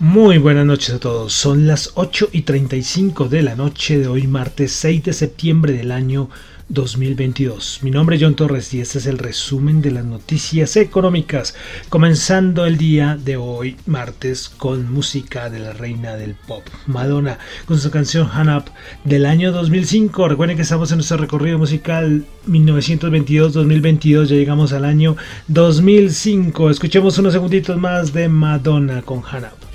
Muy buenas noches a todos. Son las 8 y 35 de la noche de hoy, martes 6 de septiembre del año 2022. Mi nombre es John Torres y este es el resumen de las noticias económicas, comenzando el día de hoy, martes, con música de la reina del pop, Madonna, con su canción Han Up del año 2005. Recuerden que estamos en nuestro recorrido musical 1922-2022, ya llegamos al año 2005. Escuchemos unos segunditos más de Madonna con Han Up.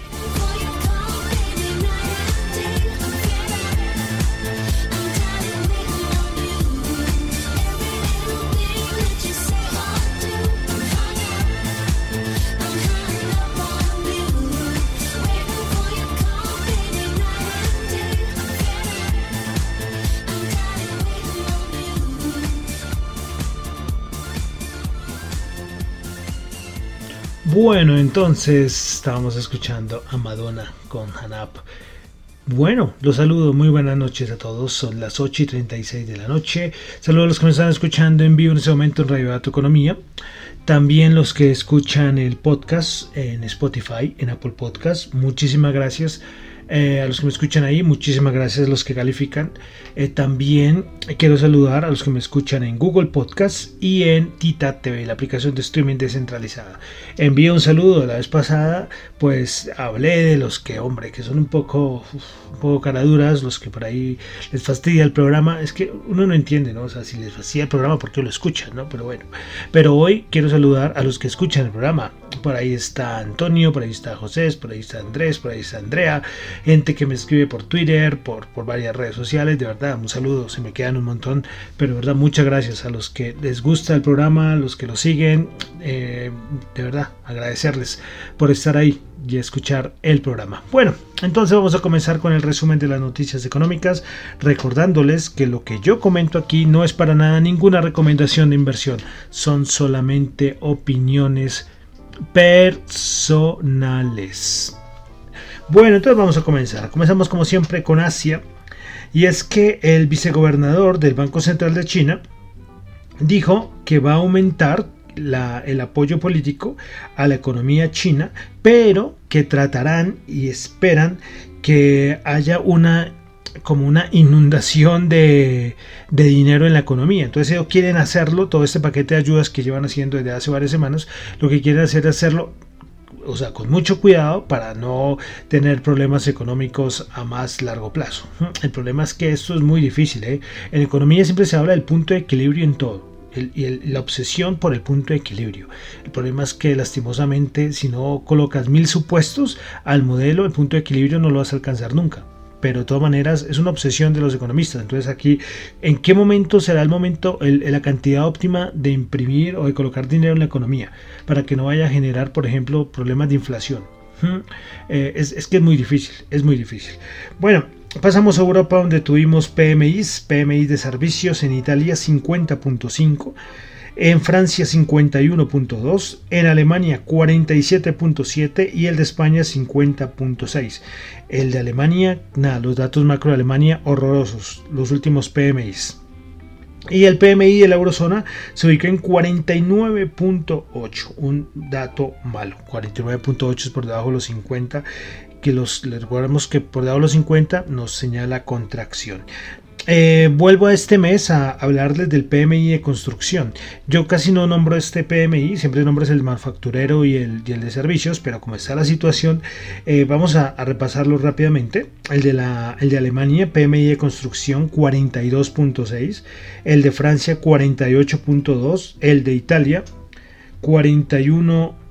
Bueno, entonces estábamos escuchando a Madonna con Hanap. Bueno, los saludo, muy buenas noches a todos, son las 8 y 36 de la noche. Saludos a los que me están escuchando en vivo en este momento en Radio Dato Economía. También los que escuchan el podcast en Spotify, en Apple Podcast. Muchísimas gracias eh, a los que me escuchan ahí, muchísimas gracias a los que califican. Eh, también quiero saludar a los que me escuchan en Google Podcast y en Tita TV, la aplicación de streaming descentralizada. Envío un saludo. La vez pasada, pues hablé de los que, hombre, que son un poco, un poco caraduras, los que por ahí les fastidia el programa. Es que uno no entiende, ¿no? O sea, si les fastidia el programa, ¿por qué lo escuchan, no? Pero bueno. Pero hoy quiero saludar a los que escuchan el programa. Por ahí está Antonio, por ahí está José, por ahí está Andrés, por ahí está Andrea gente que me escribe por Twitter, por, por varias redes sociales, de verdad, un saludo, se me quedan un montón, pero de verdad, muchas gracias a los que les gusta el programa, a los que lo siguen, eh, de verdad, agradecerles por estar ahí y escuchar el programa. Bueno, entonces vamos a comenzar con el resumen de las noticias económicas, recordándoles que lo que yo comento aquí no es para nada ninguna recomendación de inversión, son solamente opiniones personales. Bueno, entonces vamos a comenzar. Comenzamos como siempre con Asia. Y es que el vicegobernador del Banco Central de China dijo que va a aumentar el apoyo político a la economía china, pero que tratarán y esperan que haya una como una inundación de, de, dinero en la economía. Entonces ellos quieren hacerlo, todo este paquete de ayudas que llevan haciendo desde hace varias semanas, lo que quieren hacer es hacerlo o sea, con mucho cuidado para no tener problemas económicos a más largo plazo. El problema es que esto es muy difícil. ¿eh? En economía siempre se habla del punto de equilibrio en todo. y la obsesión por el punto de equilibrio. El problema es que lastimosamente si no colocas mil supuestos al modelo, el punto de equilibrio no lo vas a alcanzar nunca pero de todas maneras es una obsesión de los economistas. Entonces aquí, ¿en qué momento será el momento, la cantidad óptima de imprimir o de colocar dinero en la economía para que no vaya a generar, por ejemplo, problemas de inflación? Eh, es, es, que es muy difícil, es muy difícil. Bueno, pasamos a Europa donde tuvimos PMIs, PMI de servicios en Italia 50.5 en Francia 51.2, en Alemania 47.7 y el de España 50.6. El de Alemania, nada, los datos macro de Alemania horrorosos, los últimos PMIs. Y el PMI de la eurozona se ubica en 49.8, un dato malo. 49.8 es por debajo de los 50 que los recordemos que por debajo de los 50 nos señala contracción. Eh, vuelvo a este mes a hablarles del PMI de construcción. Yo casi no nombro este PMI, siempre nombro el manufacturero y el, de servicios, pero como está la situación, eh, vamos a, repasarlo rápidamente. El de, la, el de Alemania, PMI de construcción 42.6, el de Francia 48.2, el de Italia 41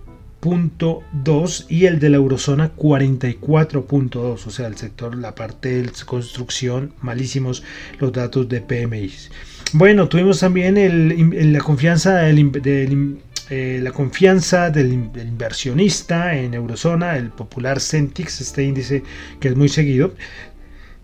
y el de la eurozona 44.2, o sea, el sector, la parte de construcción, malísimos los datos de PMI. Bueno, tuvimos también la confianza del, eh, la confianza del, inversionista en eurozona, el popular Centix, este índice que es muy seguido,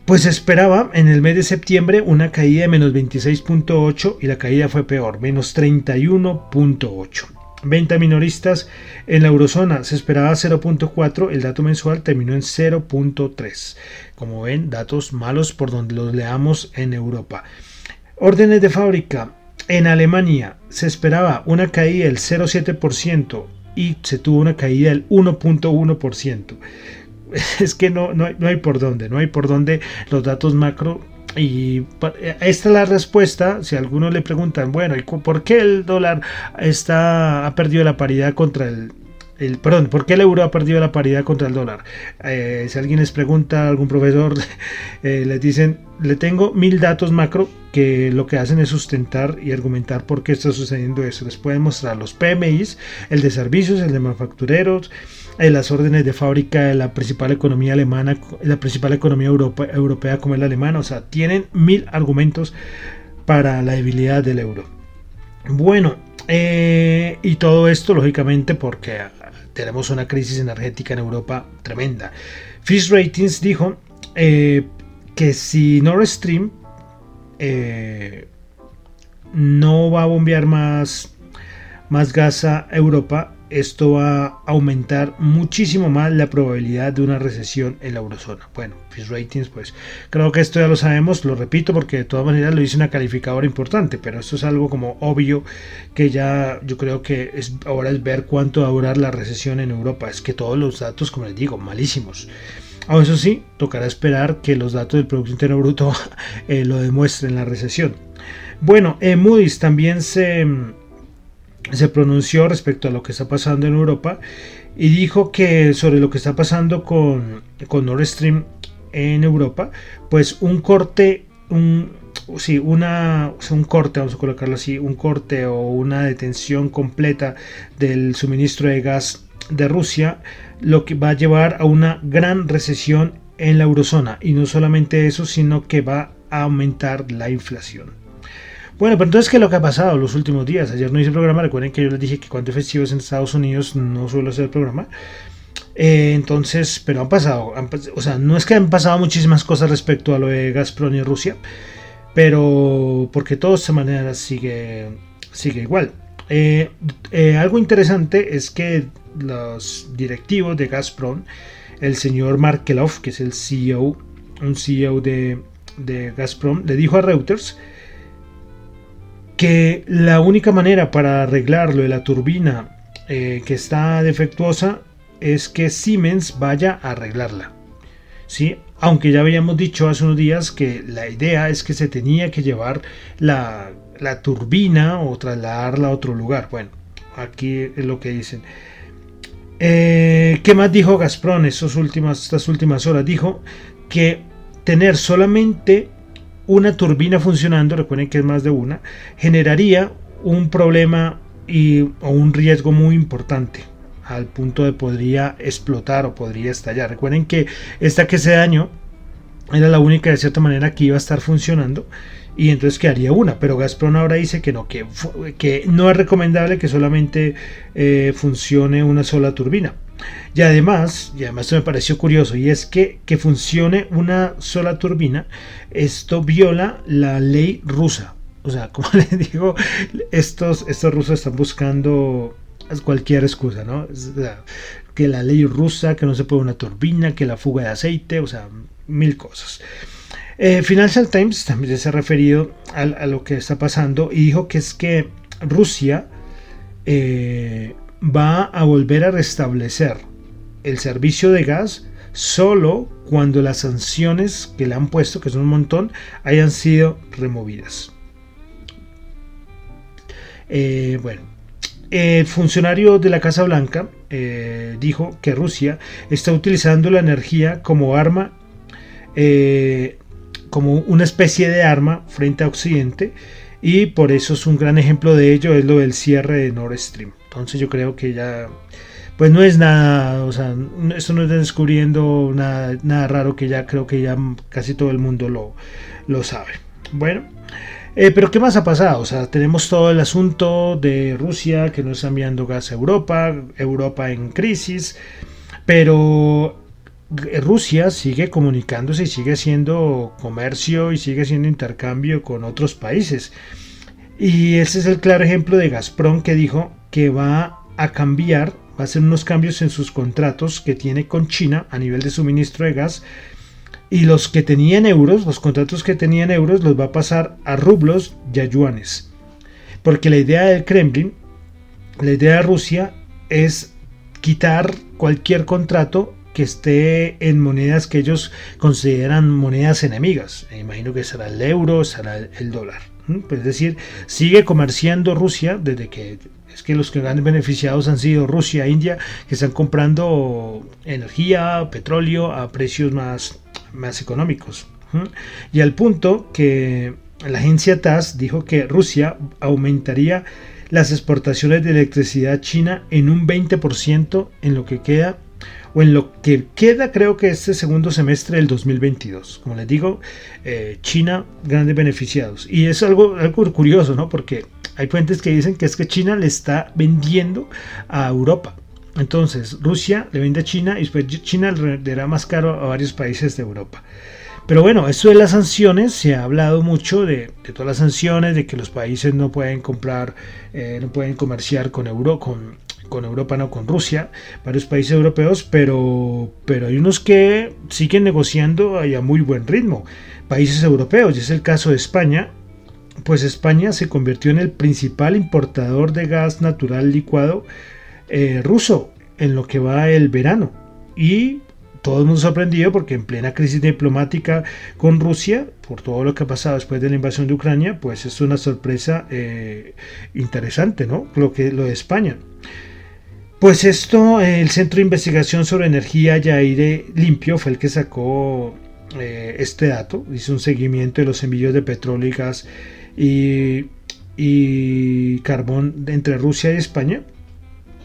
pues esperaba en el mes de septiembre una caída de menos 26.8 y la caída fue peor, menos 31.8. Venta minoristas en la eurozona se esperaba 0.4, el dato mensual terminó en 0.3. Como ven, datos malos por donde los leamos en Europa. Órdenes de fábrica. En Alemania se esperaba una caída del 0.7% y se tuvo una caída del 1.1%. Es que no, no, no hay por dónde, no hay por dónde los datos macro y eh, esta es la respuesta. Si a alguno le preguntan, bueno, ¿y por qué el dólar está, ha perdido la paridad contra el, el, perdón, ¿por qué el euro ha perdido la paridad contra el dólar? Eh, si alguien les pregunta algún profesor, eh, les dicen, le tengo mil datos macro que lo que hacen es sustentar y argumentar por qué está sucediendo eso. Les pueden mostrar los PMIs, el de servicios, el de manufactureros, en las órdenes de fábrica de la principal economía alemana, la principal economía europea como es la alemana. O sea, tienen mil argumentos para la debilidad del euro. Bueno, eh, y todo esto lógicamente porque tenemos una crisis energética en Europa tremenda. Fish Ratings dijo eh, que si Nord Stream eh, no va a bombear más, más gas a Europa, esto va a aumentar muchísimo más la probabilidad de una recesión en la eurozona. Bueno, Fitch Ratings, pues creo que esto ya lo sabemos, lo repito porque de todas maneras lo dice una calificadora importante, pero esto es algo como obvio que ya yo creo que es, ahora es ver cuánto va a durar la recesión en Europa. Es que todos los datos, como les digo, malísimos. Aún eso sí, tocará esperar que los datos del Producto Interno Bruto eh, lo demuestren la recesión. Bueno, eh, Moody's también se se pronunció respecto a lo que está pasando en Europa y dijo que sobre lo que está pasando con, con Nord Stream en Europa, pues un corte, un, sí, una, un corte, vamos a colocarlo así, un corte o una detención completa del suministro de gas de Rusia, lo que va a llevar a una gran recesión en la eurozona. Y no solamente eso, sino que va a aumentar la inflación. Bueno, pero entonces, ¿qué es lo que ha pasado los últimos días? Ayer no hice programa, recuerden que yo les dije que cuando festivos en Estados Unidos no suelo hacer programa. Eh, entonces, pero han pasado, o sea, no es que han pasado muchísimas cosas respecto a lo de Gazprom y Rusia, pero porque todo de manera sigue, sigue igual. Eh, eh, algo interesante es que los directivos de Gazprom, el señor Markelov, que es el CEO, un CEO de, de Gazprom, le dijo a Reuters que la única manera para arreglarlo de la turbina eh, que está defectuosa es que Siemens vaya a arreglarla. ¿sí? Aunque ya habíamos dicho hace unos días que la idea es que se tenía que llevar la, la turbina o trasladarla a otro lugar. Bueno, aquí es lo que dicen. Eh, ¿Qué más dijo Gazprom estas últimas, estas últimas horas? Dijo que tener solamente una turbina funcionando, recuerden que es más de una, generaría un problema y, o un riesgo muy importante al punto de podría explotar o podría estallar. Recuerden que esta que se dañó era la única de cierta manera que iba a estar funcionando y entonces quedaría una, pero Gazprom ahora dice que no, que, que no es recomendable que solamente eh, funcione una sola turbina. Y además, y además esto me pareció curioso, y es que que funcione una sola turbina, esto viola la ley rusa. O sea, como les digo, estos, estos rusos están buscando cualquier excusa, ¿no? que la ley rusa, que no se puede una turbina, que la fuga de aceite, o sea, mil cosas. Eh, Financial Times también se ha referido a, lo que está pasando y dijo que es que Rusia eh, va a volver a restablecer el servicio de gas solo cuando las sanciones que le han puesto, que son un montón, hayan sido removidas. Eh, bueno, el funcionario de la Casa Blanca dijo que Rusia está utilizando la energía como arma como una especie de arma frente a Occidente y por eso es un gran ejemplo de ello es lo del cierre de Nord Stream. Entonces yo creo que ya pues no es nada, o sea, esto no está descubriendo nada, nada raro que ya creo que ya casi todo el mundo lo, lo sabe. Bueno, eh, pero ¿qué más ha pasado? O sea, tenemos todo el asunto de Rusia que no está enviando gas a Europa, Europa en crisis, pero Rusia sigue comunicándose y sigue haciendo comercio y sigue haciendo intercambio con otros países. Y ese es el claro ejemplo de Gazprom que dijo que va a cambiar, va a hacer unos cambios en sus contratos que tiene con China a nivel de suministro de gas. Y los que tenían euros, los contratos que tenían euros, los va a pasar a rublos y a yuanes. Porque la idea del Kremlin, la idea de Rusia es quitar cualquier contrato que esté en monedas que ellos consideran monedas enemigas. Me imagino que será el euro, será el dólar. Pues es decir, sigue comerciando Rusia desde que es que los que han beneficiados han sido Rusia India, que están comprando energía, petróleo a precios más, más económicos. Y al punto que la agencia TAS dijo que Rusia aumentaría las exportaciones de electricidad china en un 20% en lo que queda o en lo que queda creo que este segundo semestre del 2022. Como les digo, eh, China, grandes beneficiados. Y es algo, algo curioso, ¿no? Porque hay fuentes que dicen que es que China le está vendiendo a Europa. Entonces, Rusia le vende a China y después China le venderá más caro a varios países de Europa. Pero bueno, esto de las sanciones, se ha hablado mucho de, todas las sanciones, de que los países no pueden comprar, eh, no pueden comerciar con, Euro, con, Europa, no con Rusia, varios países europeos, pero, pero hay unos que siguen negociando a muy buen ritmo, países europeos, y es el caso de España, pues España se convirtió en el principal importador de gas natural licuado eh, ruso en lo que va el verano. Y todo el mundo sorprendido porque en plena crisis diplomática con Rusia, por todo lo que ha pasado después de la invasión de Ucrania, pues es una sorpresa eh, interesante, ¿no? Lo, que, lo de España. Pues esto, el Centro de Investigación sobre Energía y Aire Limpio fue el que sacó eh, este dato, hizo un seguimiento de los envíos de petróleo y gas y, carbón entre Rusia y España.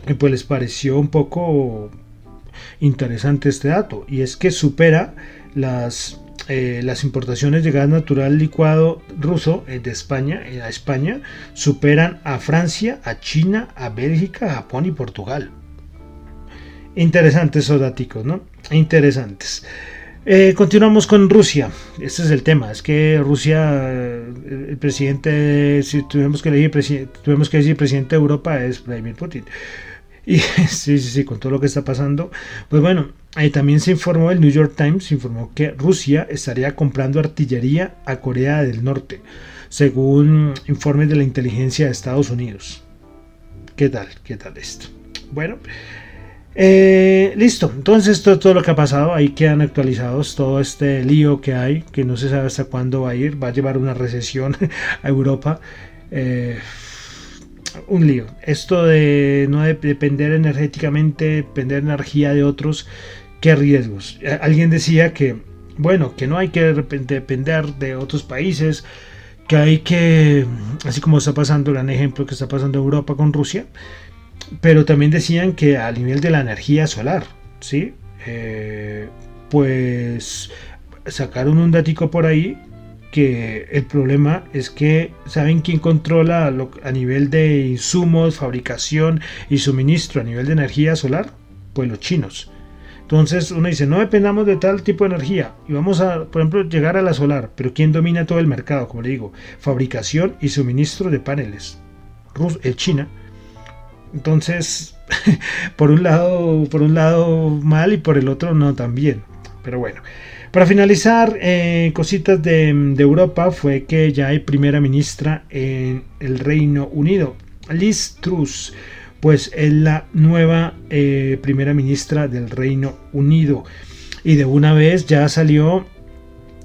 Y pues les pareció un poco interesante este dato, y es que supera las eh, las importaciones de gas natural licuado ruso eh, de España eh, a España superan a Francia, a China, a Bélgica, a Japón y Portugal. Interesantes esos ¿no? Interesantes. Continuamos con Rusia. Este es el tema. Es que Rusia, el presidente, si tuvimos que elegir, tuvimos que decir presidente de Europa es Vladimir Putin. Y sí, sí, sí, con todo lo que está pasando. Pues bueno, ahí también se informó, el New York Times informó que Rusia estaría comprando artillería a Corea del Norte, según informes de la inteligencia de Estados Unidos. ¿Qué tal? ¿Qué tal esto? Bueno, Eh, listo, entonces es todo lo que ha pasado, ahí quedan actualizados todo este lío que hay, que no se sabe hasta cuándo va a ir, va a llevar una recesión a Europa. Eh, un lío. Esto de no depender energéticamente, depender energía de otros, qué riesgos. Alguien decía que, bueno, que no hay que depender de otros países, que hay que, así como está pasando, gran ejemplo que está pasando Europa con Rusia, pero también decían que a nivel de la energía solar, ¿sí? Eh, pues sacaron un datico por ahí que el problema es que saben quién controla a nivel de insumos, fabricación y suministro a nivel de energía solar, pues los chinos. Entonces uno dice, no dependamos de tal tipo de energía y vamos a, por ejemplo, llegar a la solar, pero ¿quién domina todo el mercado? Como le digo, fabricación y suministro de paneles. Rus China. Entonces, por un lado, por un lado mal y por el otro no también. Pero bueno. Para finalizar, eh, cositas de, Europa fue que ya hay primera ministra en el Reino Unido, Liz Truss pues es la nueva eh, primera ministra del Reino Unido. Y de una vez ya salió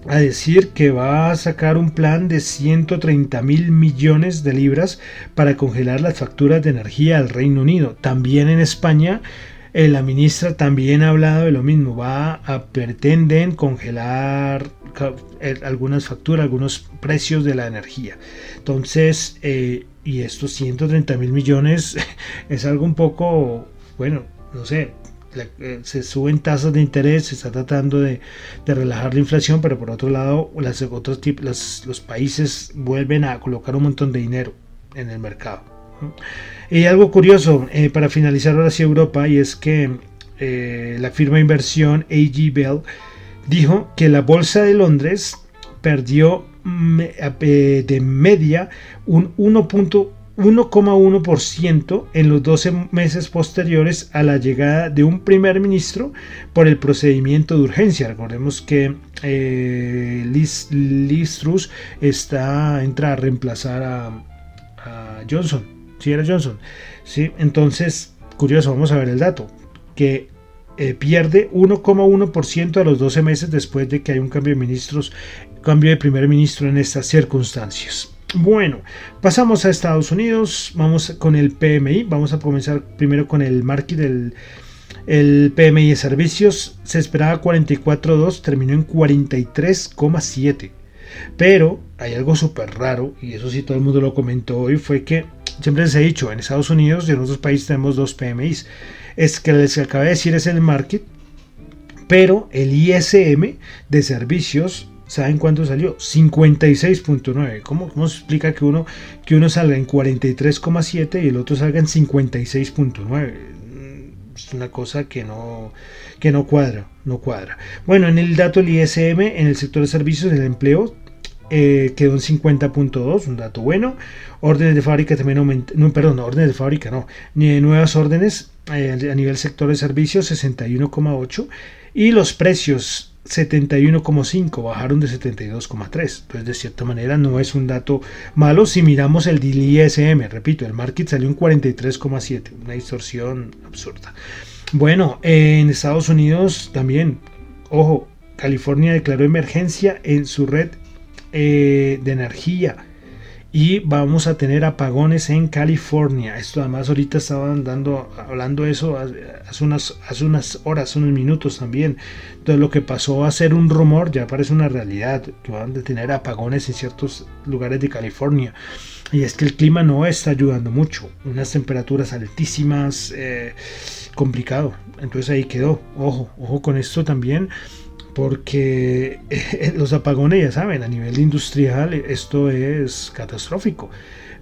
a decir que va a sacar un plan de 130 mil millones de libras para congelar las facturas de energía al Reino Unido. También en España, eh, la ministra también ha hablado de lo mismo. Va a pretenden congelar eh, algunas facturas, algunos precios de la energía. Entonces, y estos 130 mil millones es algo un poco, bueno, no sé, eh, se suben tasas de interés, se está tratando de, relajar la inflación, pero por otro lado, las, otros los países vuelven a colocar un montón de dinero en el mercado. Y algo curioso, eh, para finalizar ahora sí Europa, y es que eh, la firma de inversión AG Bell dijo que la bolsa de Londres perdió de media un 1.1% en los 12 meses posteriores a la llegada de un primer ministro por el procedimiento de urgencia. Recordemos que eh, Liz, Truss está, entra a reemplazar a, Johnson. Si era Johnson. ¿sí? Entonces, curioso, vamos a ver el dato. Que eh, pierde 1,1% a los 12 meses después de que hay un cambio de ministros cambio de primer ministro en estas circunstancias. Bueno, pasamos a Estados Unidos, vamos con el PMI, vamos a comenzar primero con el market del el PMI de servicios, se esperaba 44.2, terminó en 43,7. Pero hay algo súper raro, y eso sí todo el mundo lo comentó hoy, fue que siempre les he dicho, en Estados Unidos y en otros países tenemos dos PMIs. Es que les acabé de decir es el market, pero el ISM de servicios ¿Saben cuánto salió? 56.9. ¿Cómo, ¿Cómo se explica que uno, que uno salga en 43,7 y el otro salga en 56.9? Es una cosa que no, que no cuadra, no cuadra. Bueno, en el dato del ISM, en el sector de servicios, el empleo eh, quedó en 50.2, un dato bueno. Órdenes de fábrica también aumentaron, no, perdón, órdenes de fábrica no, ni nuevas órdenes eh, a nivel sector de servicios 61,8 y los precios 71,5, bajaron de 72,3. Entonces, de cierta manera, no es un dato malo si miramos el ISM. Repito, el market salió en 43,7, una distorsión absurda. Bueno, en Estados Unidos también, ojo, California declaró emergencia en su red eh, de energía y vamos a tener apagones en California. Esto además ahorita estaban dando, hablando eso hace unas, hace unas horas, unos minutos también. Entonces lo que pasó a ser un rumor ya parece una realidad, que van a tener apagones en ciertos lugares de California. Y es que el clima no está ayudando mucho, unas temperaturas altísimas, eh, complicado. Entonces ahí quedó, ojo, ojo con esto también porque eh, los apagones, ya saben, a nivel industrial esto es catastrófico.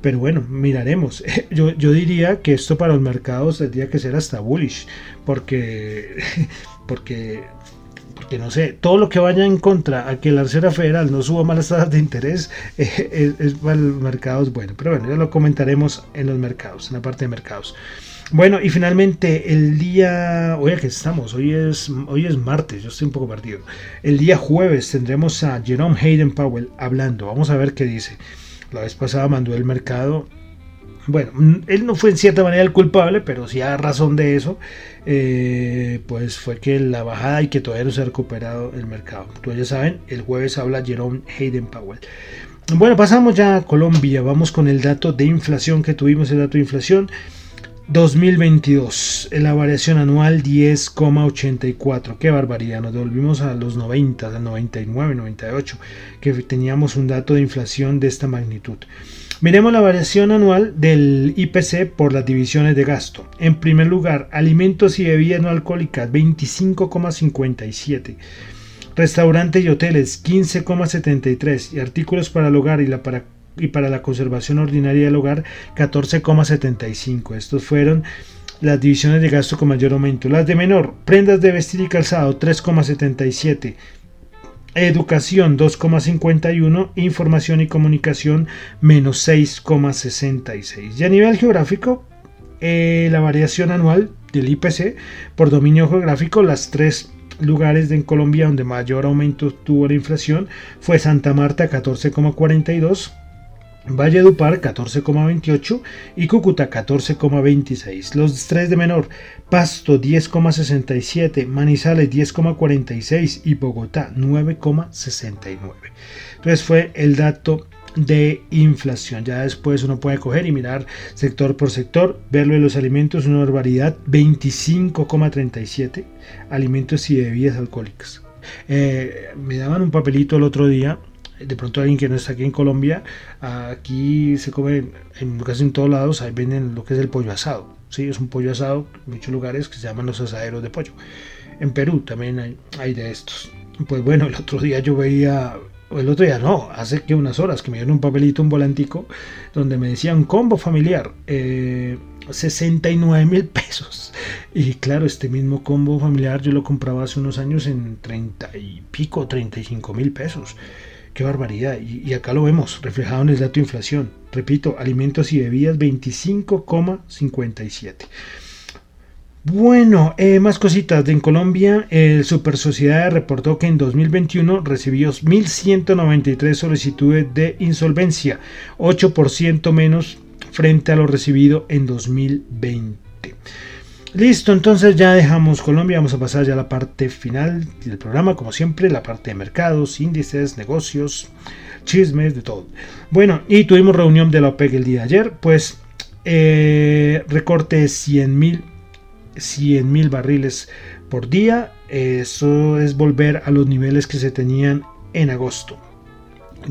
Pero bueno, miraremos. Yo, yo diría que esto para los mercados tendría que ser hasta bullish, porque, porque, porque no sé, todo lo que vaya en contra a que la Reserva Federal no suba más las tasas de interés es, es para los mercados bueno. Pero bueno, ya lo comentaremos en los mercados, en la parte de mercados. Bueno, y finalmente el día, oye que estamos, hoy es, hoy es martes, yo estoy un poco perdido. El día jueves tendremos a Jerome Hayden Powell hablando, vamos a ver qué dice. La vez pasada mandó el mercado bueno, él no fue en cierta manera el culpable, pero sí a razón de eso, eh, pues fue que la bajada y que todavía no se ha recuperado el mercado. Ustedes ya saben, el jueves habla Jerome Hayden Powell. Bueno, pasamos ya a Colombia, vamos con el dato de inflación que tuvimos, el dato de inflación. 2022, la variación anual 10,84. Qué barbaridad, nos devolvimos a los 90, al 99, 98, que teníamos un dato de inflación de esta magnitud. Miremos la variación anual del IPC por las divisiones de gasto. En primer lugar, alimentos y bebidas no alcohólicas 25,57. Restaurantes y hoteles 15,73 y artículos para el hogar y, la para, y para la conservación ordinaria del hogar 14,75. Estos fueron las divisiones de gasto con mayor aumento. Las de menor, prendas de vestir y calzado 3,77. Educación 2,51, información y comunicación menos 6,66. Y a nivel geográfico, eh, la variación anual del IPC por dominio geográfico, las tres lugares en Colombia donde mayor aumento tuvo la inflación fue Santa Marta 14,42, Valledupar 14,28 y Cúcuta 14,26. Los tres de menor, Pasto 10,67, Manizales 10,46 y Bogotá 9,69. Entonces fue el dato de inflación. Ya después uno puede coger y mirar sector por sector, verlo en los alimentos, una barbaridad, 25,37 alimentos y bebidas alcohólicas. Eh, me daban un papelito el otro día de pronto alguien que no está aquí en Colombia, aquí se come en casi en todos lados, ahí venden lo que es el pollo asado. Sí, es un pollo asado en muchos lugares que se llaman los asaderos de pollo. En Perú también hay, hay de estos. Pues bueno, el otro día yo veía, el otro día no, hace que unas horas que me dieron un papelito, un volantico, donde me decían combo familiar, 69 eh, mil pesos. Y claro, este mismo combo familiar yo lo compraba hace unos años en 30 y pico, 35 mil pesos. Qué barbaridad. Y, acá lo vemos reflejado en el dato de inflación. Repito, alimentos y bebidas 25,57. Bueno, eh, más cositas. En Colombia, el Super Sociedad reportó que en 2021 recibió 1.193 solicitudes de insolvencia, 8% menos frente a lo recibido en 2020. Listo, entonces ya dejamos Colombia, vamos a pasar ya a la parte final del programa, como siempre, la parte de mercados, índices, negocios, chismes, de todo. Bueno, y tuvimos reunión de la OPEC el día de ayer, pues eh, recorte 100 mil 100 mil barriles por día, eso es volver a los niveles que se tenían en agosto.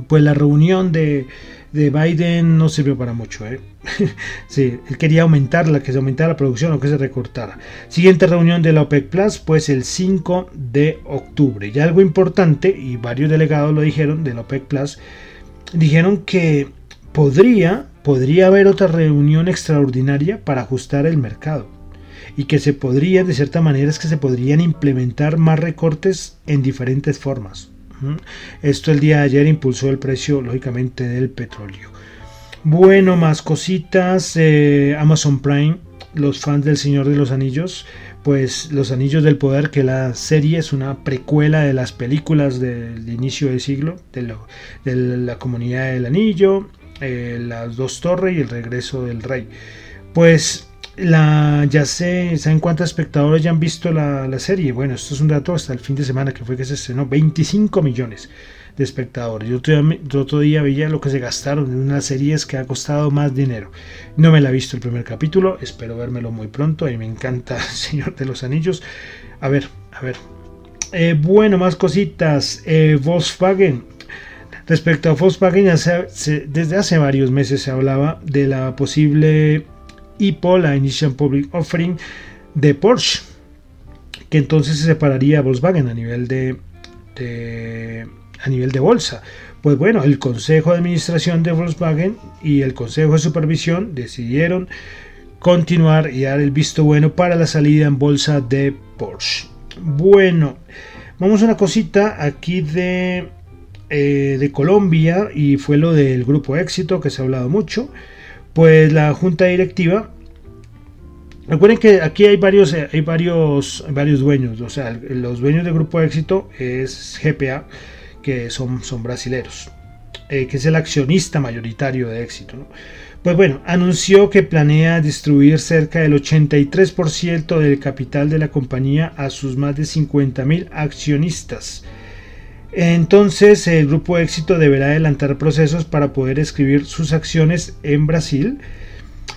Pues la reunión de de Biden no sirvió para mucho. ¿eh? sí, él quería aumentarla, que se aumentara la producción o que se recortara. Siguiente reunión de la OPEC Plus, pues el 5 de octubre. Y algo importante, y varios delegados lo dijeron de la OPEC Plus, dijeron que podría, podría haber otra reunión extraordinaria para ajustar el mercado. Y que se podría, de cierta manera, es que se podrían implementar más recortes en diferentes formas. Esto el día de ayer impulsó el precio, lógicamente, del petróleo. Bueno, más cositas. Eh, Amazon Prime, los fans del Señor de los Anillos, pues Los Anillos del Poder, que la serie es una precuela de las películas del inicio del siglo, de, la comunidad del anillo, eh, las dos torres y el regreso del rey. Pues la, ya sé, ¿saben cuántos espectadores ya han visto la, serie? Bueno, esto es un dato hasta el fin de semana que fue que se estrenó, 25 millones de espectadores. Yo otro, día, veía lo que se gastaron en una serie que ha costado más dinero. No me la he visto el primer capítulo, espero vérmelo muy pronto. y me encanta Señor de los Anillos. A ver, a ver. Eh, bueno, más cositas. Eh, Volkswagen. Respecto a Volkswagen, desde hace varios meses se hablaba de la posible IPO, la Initial Public Offering de Porsche, que entonces se separaría a Volkswagen a nivel de, a nivel de bolsa. Pues bueno, el Consejo de Administración de Volkswagen y el Consejo de Supervisión decidieron continuar y dar el visto bueno para la salida en bolsa de Porsche. Bueno, vamos a una cosita aquí de, eh, de Colombia y fue lo del grupo éxito que se ha hablado mucho pues la junta directiva Recuerden que aquí hay varios, eh, hay varios, varios dueños, o sea, los dueños del grupo éxito es GPA, que son, son brasileros. eh, que es el accionista mayoritario de éxito. Pues bueno, anunció que planea distribuir cerca del 83% del capital de la compañía a sus más de 50.000 accionistas. Entonces el grupo éxito deberá adelantar procesos para poder escribir sus acciones en Brasil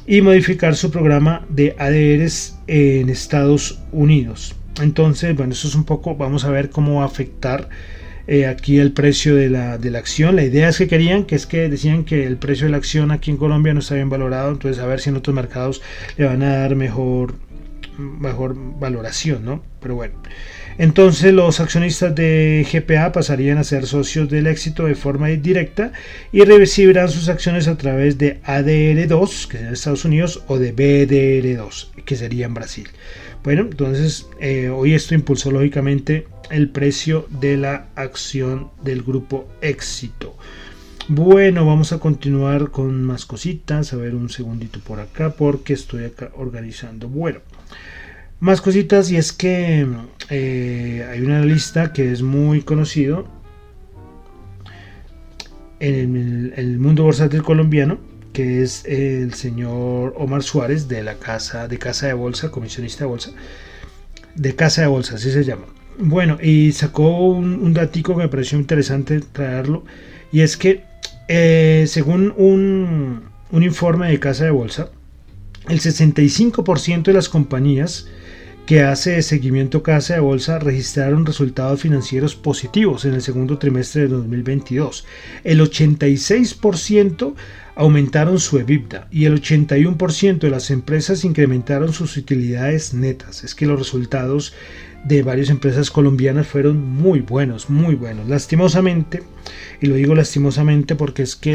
y modificar su programa de ADRs en Estados Unidos. Entonces, bueno, eso es un poco, vamos a ver cómo va a afectar eh, aquí el precio de la, de la, acción. La idea es que querían, que es que decían que el precio de la acción aquí en Colombia no está bien valorado, entonces a ver si en otros mercados le van a dar mejor, mejor valoración, ¿no? Pero bueno. Entonces los accionistas de GPA pasarían a ser socios del éxito de forma directa y recibirán sus acciones a través de ADR2, que en Estados Unidos, o de BDR2, que sería en Brasil. Bueno, entonces eh, hoy esto impulsó lógicamente el precio de la acción del grupo éxito. Bueno, vamos a continuar con más cositas. A ver un segundito por acá porque estoy acá organizando. Bueno, más cositas y es que eh, hay una lista que es muy conocido en el, mundo bursátil colombiano que es el señor Omar Suárez de la casa de casa de bolsa, comisionista de bolsa, de casa de bolsa, así se llama. Bueno, y sacó un, un datico que me pareció interesante traerlo, y es que eh, según un, un, informe de Casa de Bolsa, el 65% de las compañías que hace seguimiento Casa de Bolsa registraron resultados financieros positivos en el segundo trimestre de 2022. El 86% aumentaron su EBITDA y el 81% de las empresas incrementaron sus utilidades netas. Es que los resultados de varias empresas colombianas fueron muy buenos, muy buenos. Lastimosamente, y lo digo lastimosamente porque es que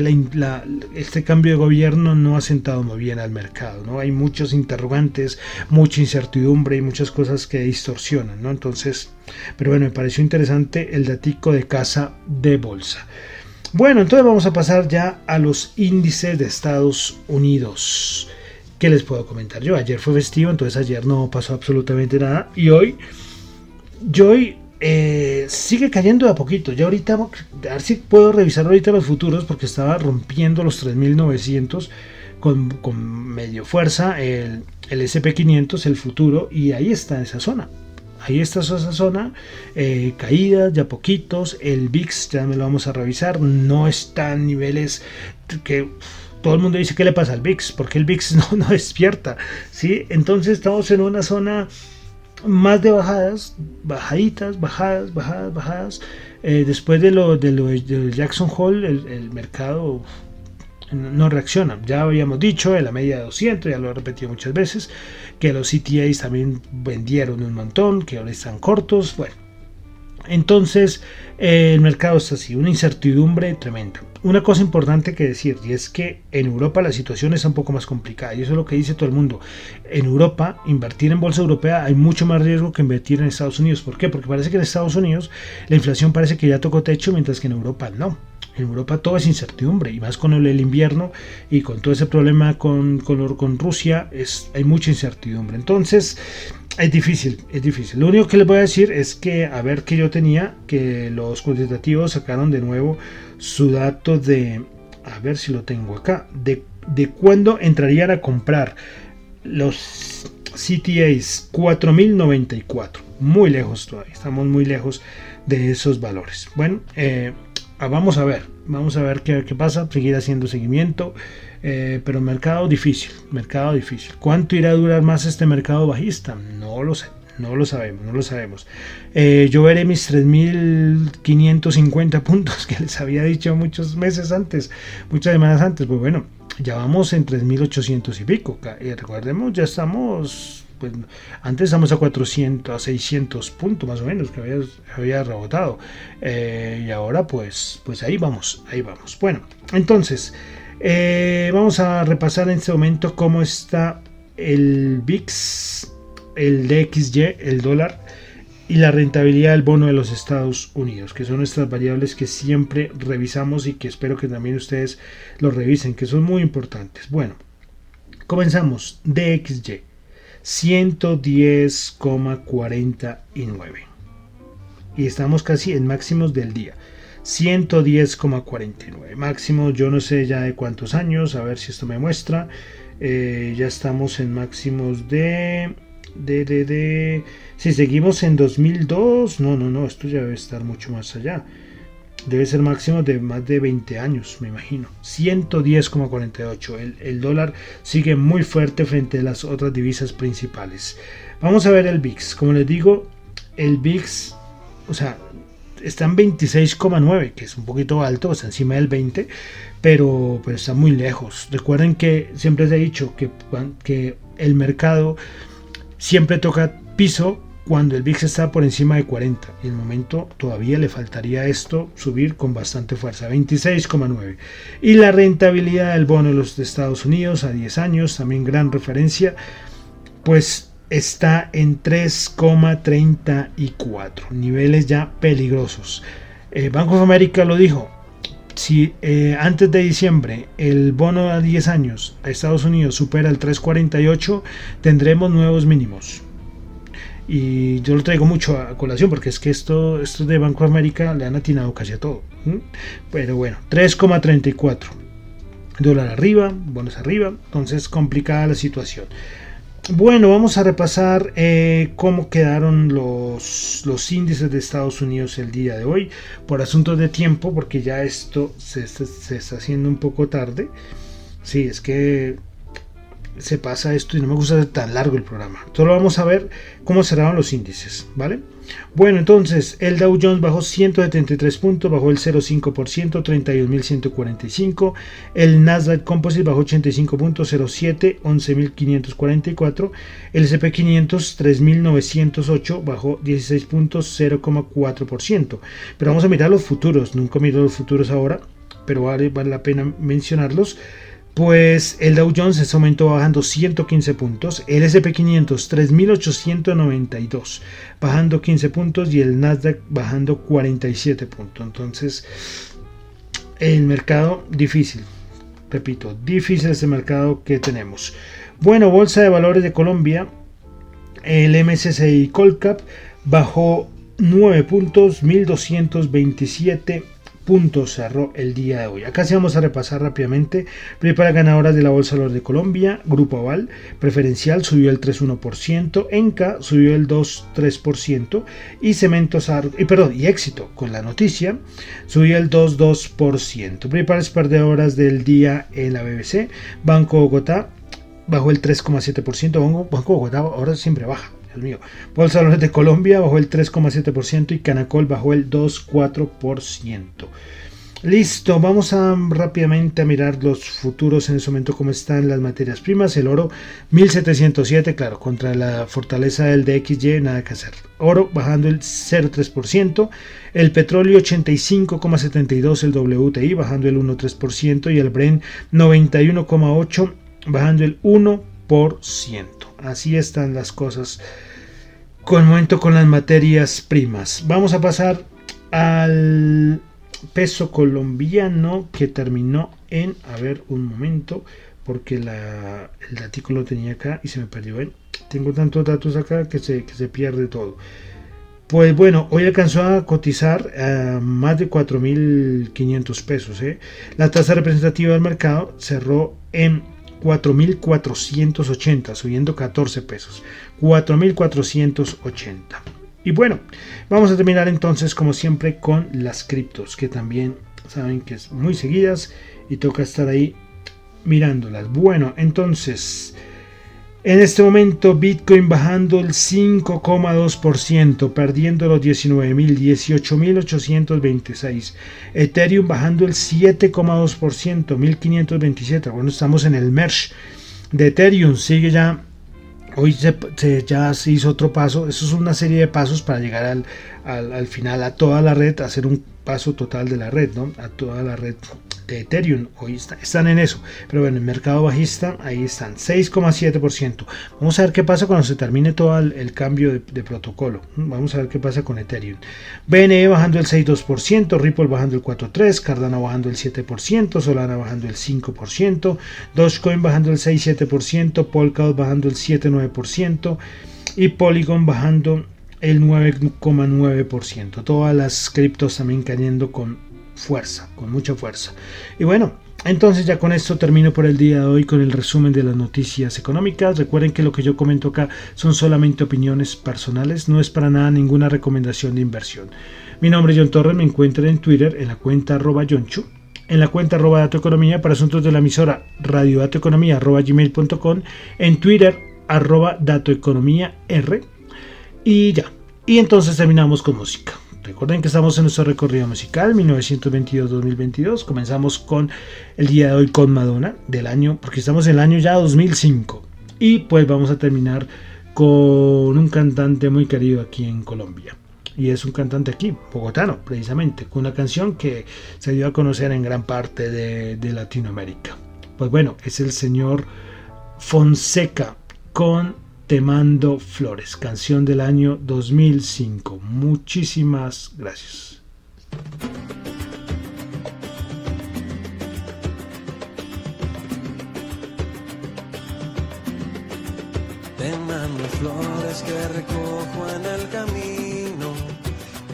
este cambio de gobierno no ha sentado muy bien al mercado, ¿no? Hay muchos interrogantes, mucha incertidumbre y muchas cosas que distorsionan, ¿no? Entonces, pero bueno, me pareció interesante el datico de casa de bolsa. Bueno, entonces vamos a pasar ya a los índices de Estados Unidos. ¿Qué les puedo comentar yo? Ayer fue festivo, entonces ayer no pasó absolutamente nada. Y hoy Joy eh, sigue cayendo de a poquito. Ya ahorita, a ver si puedo revisar ahorita los futuros porque estaba rompiendo los 3900 con, con medio fuerza el, el SP500, el futuro, y ahí está esa zona. Ahí está esa zona, eh, caídas ya poquitos, el VIX ya me lo vamos a revisar, no está niveles que todo el mundo dice que le pasa al VIX, porque el VIX no, no despierta, ¿sí? Entonces estamos en una zona más de bajadas, bajaditas, bajadas, bajadas, bajadas. Eh, después de lo, de Jackson Hole, el, mercado no reacciona. Ya habíamos dicho en la media de 200, ya lo he repetido muchas veces, que los CTAs también vendieron un montón, que ahora están cortos. Bueno, entonces eh, el mercado está así, una incertidumbre tremenda una cosa importante que decir, y es que en Europa la situación es un poco más complicada, y eso es lo que dice todo el mundo. En Europa, invertir en bolsa europea hay mucho más riesgo que invertir en Estados Unidos. ¿Por qué? Porque parece que en Estados Unidos la inflación parece que ya tocó techo, mientras que en Europa no. En Europa todo es incertidumbre, y más con el, invierno y con todo ese problema con, con, con Rusia, es, hay mucha incertidumbre. Entonces, es difícil, es difícil. Lo único que les voy a decir es que, a ver que yo tenía, que los cuantitativos sacaron de nuevo su dato de, a ver si lo tengo acá, de, de cuándo entrarían a comprar los CTAs 4094. Muy lejos todavía, estamos muy lejos de esos valores. Bueno, eh, ah, vamos a ver, vamos a ver qué, qué pasa, seguir haciendo seguimiento. Eh, pero mercado difícil, mercado difícil. ¿Cuánto irá a durar más este mercado bajista? No lo sé. No lo sabemos, no lo sabemos. Eh, yo veré mis 3.550 puntos que les había dicho muchos meses antes, muchas semanas antes. Pues bueno, ya vamos en 3.800 y pico. Y recordemos, ya estamos, pues antes estamos a 400, a 600 puntos más o menos que había, había rebotado. Eh, y ahora pues, pues ahí vamos, ahí vamos. Bueno, entonces, eh, vamos a repasar en este momento cómo está el VIX el DXY, el dólar, y la rentabilidad del bono de los Estados Unidos, que son nuestras variables que siempre revisamos y que espero que también ustedes lo revisen, que son muy importantes. Bueno, comenzamos. DXY, 110,49. Y estamos casi en máximos del día. 110,49. Máximo, yo no sé ya de cuántos años, a ver si esto me muestra. Eh, ya estamos en máximos de, de, de, de... Si seguimos en 2002, no, no, no, esto ya debe estar mucho más allá. Debe ser máximo de más de 20 años, me imagino. 110,48. El, el dólar sigue muy fuerte frente a las otras divisas principales. Vamos a ver el VIX. Como les digo, el VIX, o sea, está en 26,9, que es un poquito alto, está encima del 20, pero, pero está muy lejos. Recuerden que siempre se ha dicho que, que el mercado siempre toca piso cuando el VIX está por encima de 40 y el momento todavía le faltaría esto subir con bastante fuerza 26,9 y la rentabilidad del bono de los Estados Unidos a 10 años también gran referencia pues está en 3,34 niveles ya peligrosos. Eh, Banco de América lo dijo si eh, antes de diciembre el bono a 10 años a Estados Unidos supera el 3,48 tendremos nuevos mínimos y yo lo traigo mucho a colación porque es que esto, esto de Banco de América le han atinado casi a todo. Pero bueno, 3,34 dólar arriba, bonos arriba, entonces complicada la situación. Bueno, vamos a repasar eh, cómo quedaron los, los índices de Estados Unidos el día de hoy por asuntos de tiempo, porque ya esto se, se está haciendo un poco tarde. Sí, es que se pasa esto y no me gusta tan largo el programa. Solo vamos a ver cómo cerraron los índices, ¿vale? Bueno, entonces el Dow Jones bajó 173 puntos, bajó el 0,5%, 31.145. El Nasdaq Composite bajó 85 puntos, 0,7, 11.544. El SP 500, 3.908, bajó 16 puntos, 0,4%. Pero vamos a mirar los futuros, nunca miro los futuros ahora, pero vale, vale la pena mencionarlos pues el Dow Jones se aumentó bajando 115 puntos, el SP500 3892 bajando 15 puntos y el Nasdaq bajando 47 puntos. Entonces, el mercado difícil, repito, difícil ese mercado que tenemos. Bueno, Bolsa de Valores de Colombia, el MSCI Colcap bajó 9 puntos, 1227 puntos cerró el día de hoy. Acá sí vamos a repasar rápidamente. Prepara ganadoras de la Bolsa de Colombia, Grupo Aval, Preferencial subió el 3,1%, Enca subió el 2,3% y Cementos y perdón, y Éxito con la noticia subió el 2,2%. Preparas perdedoras del día en la BBC, Banco Bogotá bajó el 3,7%, Banco Bogotá ahora siempre baja. Dios mío. Bolsa de Colombia bajó el 3,7% y Canacol bajó el 2,4%. Listo, vamos a rápidamente a mirar los futuros en ese momento, cómo están las materias primas. El oro 1707, claro, contra la fortaleza del DXY, nada que hacer. Oro bajando el 0,3%. El petróleo 85,72, el WTI bajando el 1,3% y el Bren 91,8 bajando el 1%. Así están las cosas con momento con las materias primas. Vamos a pasar al peso colombiano que terminó en, a ver un momento, porque el artículo lo tenía acá y se me perdió. Tengo tantos datos acá que se, que se pierde todo. Pues bueno, hoy alcanzó a cotizar a más de 4.500 pesos. ¿eh? La tasa representativa del mercado cerró en 4.480, subiendo 14 pesos. 4.480. Y bueno, vamos a terminar entonces como siempre con las criptos, que también saben que es muy seguidas y toca estar ahí mirándolas. Bueno, entonces en este momento Bitcoin bajando el 5,2%, perdiendo los 19.000, 18.826. Ethereum bajando el 7,2%, 1.527. Bueno, estamos en el merge de Ethereum. Sigue ya, hoy se, ya se hizo otro paso. Eso es una serie de pasos para llegar al, al, al final a toda la red, hacer un paso total de la red, ¿no? A toda la red de Ethereum. Hoy están en eso. Pero bueno, el mercado bajista, ahí están, 6,7%. Vamos a ver qué pasa cuando se termine todo el, cambio de, protocolo. Vamos a ver qué pasa con Ethereum. BNE bajando el 6,2%, Ripple bajando el 4,3%, Cardano bajando el 7%, Solana bajando el 5%, Dogecoin bajando el 6,7%, Polkadot bajando el 7,9% y Polygon bajando el 9,9%. Todas las criptos también cayendo con fuerza, con mucha fuerza. Y bueno, entonces ya con esto termino por el día de hoy con el resumen de las noticias económicas. Recuerden que lo que yo comento acá son solamente opiniones personales, no es para nada ninguna recomendación de inversión. Mi nombre es John Torres, me encuentran en Twitter en la cuenta arroba Chu, en la cuenta arroba Dato Economía para asuntos de la emisora radiodatoeconomía arroba gmail.com, en Twitter arroba Dato Economía R y ya. Y entonces terminamos con música. Recuerden que estamos en nuestro recorrido musical 1922-2022. Comenzamos con el día de hoy con Madonna del año, porque estamos en el año ya 2005. Y pues vamos a terminar con un cantante muy querido aquí en Colombia. Y es un cantante aquí, bogotano, precisamente, con una canción que se dio a conocer en gran parte de, de Latinoamérica. Pues bueno, es el señor Fonseca con te mando flores, canción del año 2005. Muchísimas gracias. Te mando flores que recojo en el camino.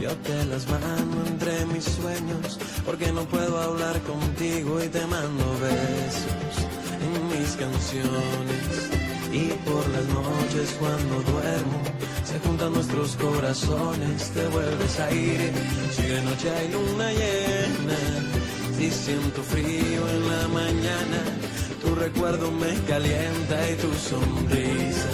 Yo te las mando entre mis sueños, porque no puedo hablar contigo y te mando besos en mis canciones y por las noches cuando duermo se juntan nuestros corazones, te vuelves aire. Si de noche hay luna llena, si siento frío en la mañana, tu recuerdo me calienta y tu sonrisa.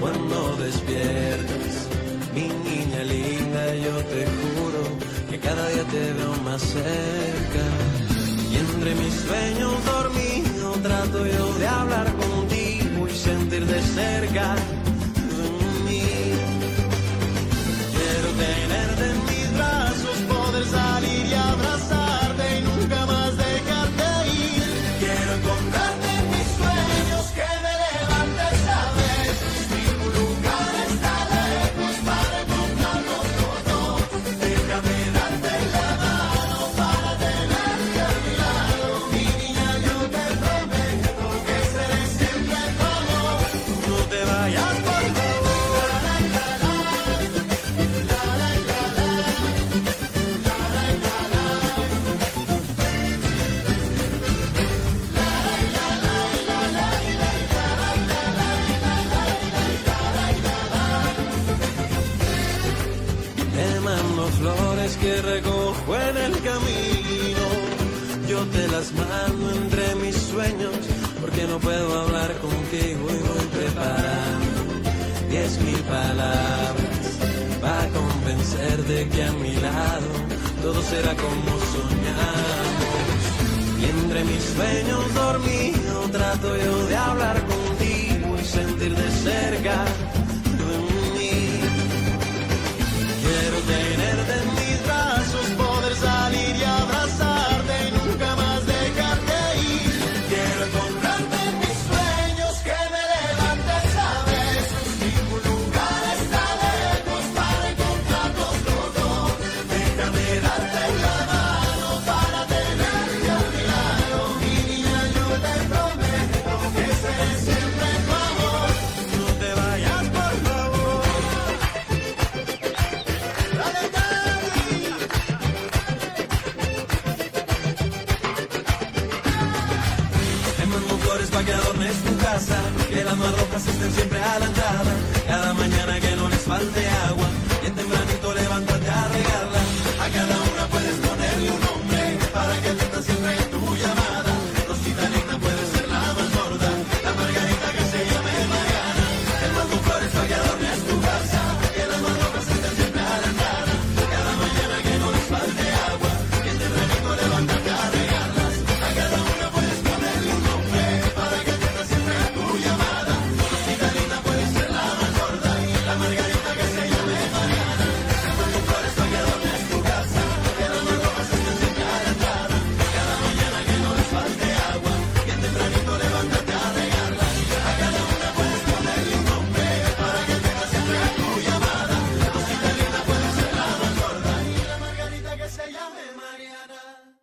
Cuando despiertas, mi niña linda, yo te juro que cada día te veo más cerca. Y entre mis sueños dormido trato yo de hablar sentir de cerca será como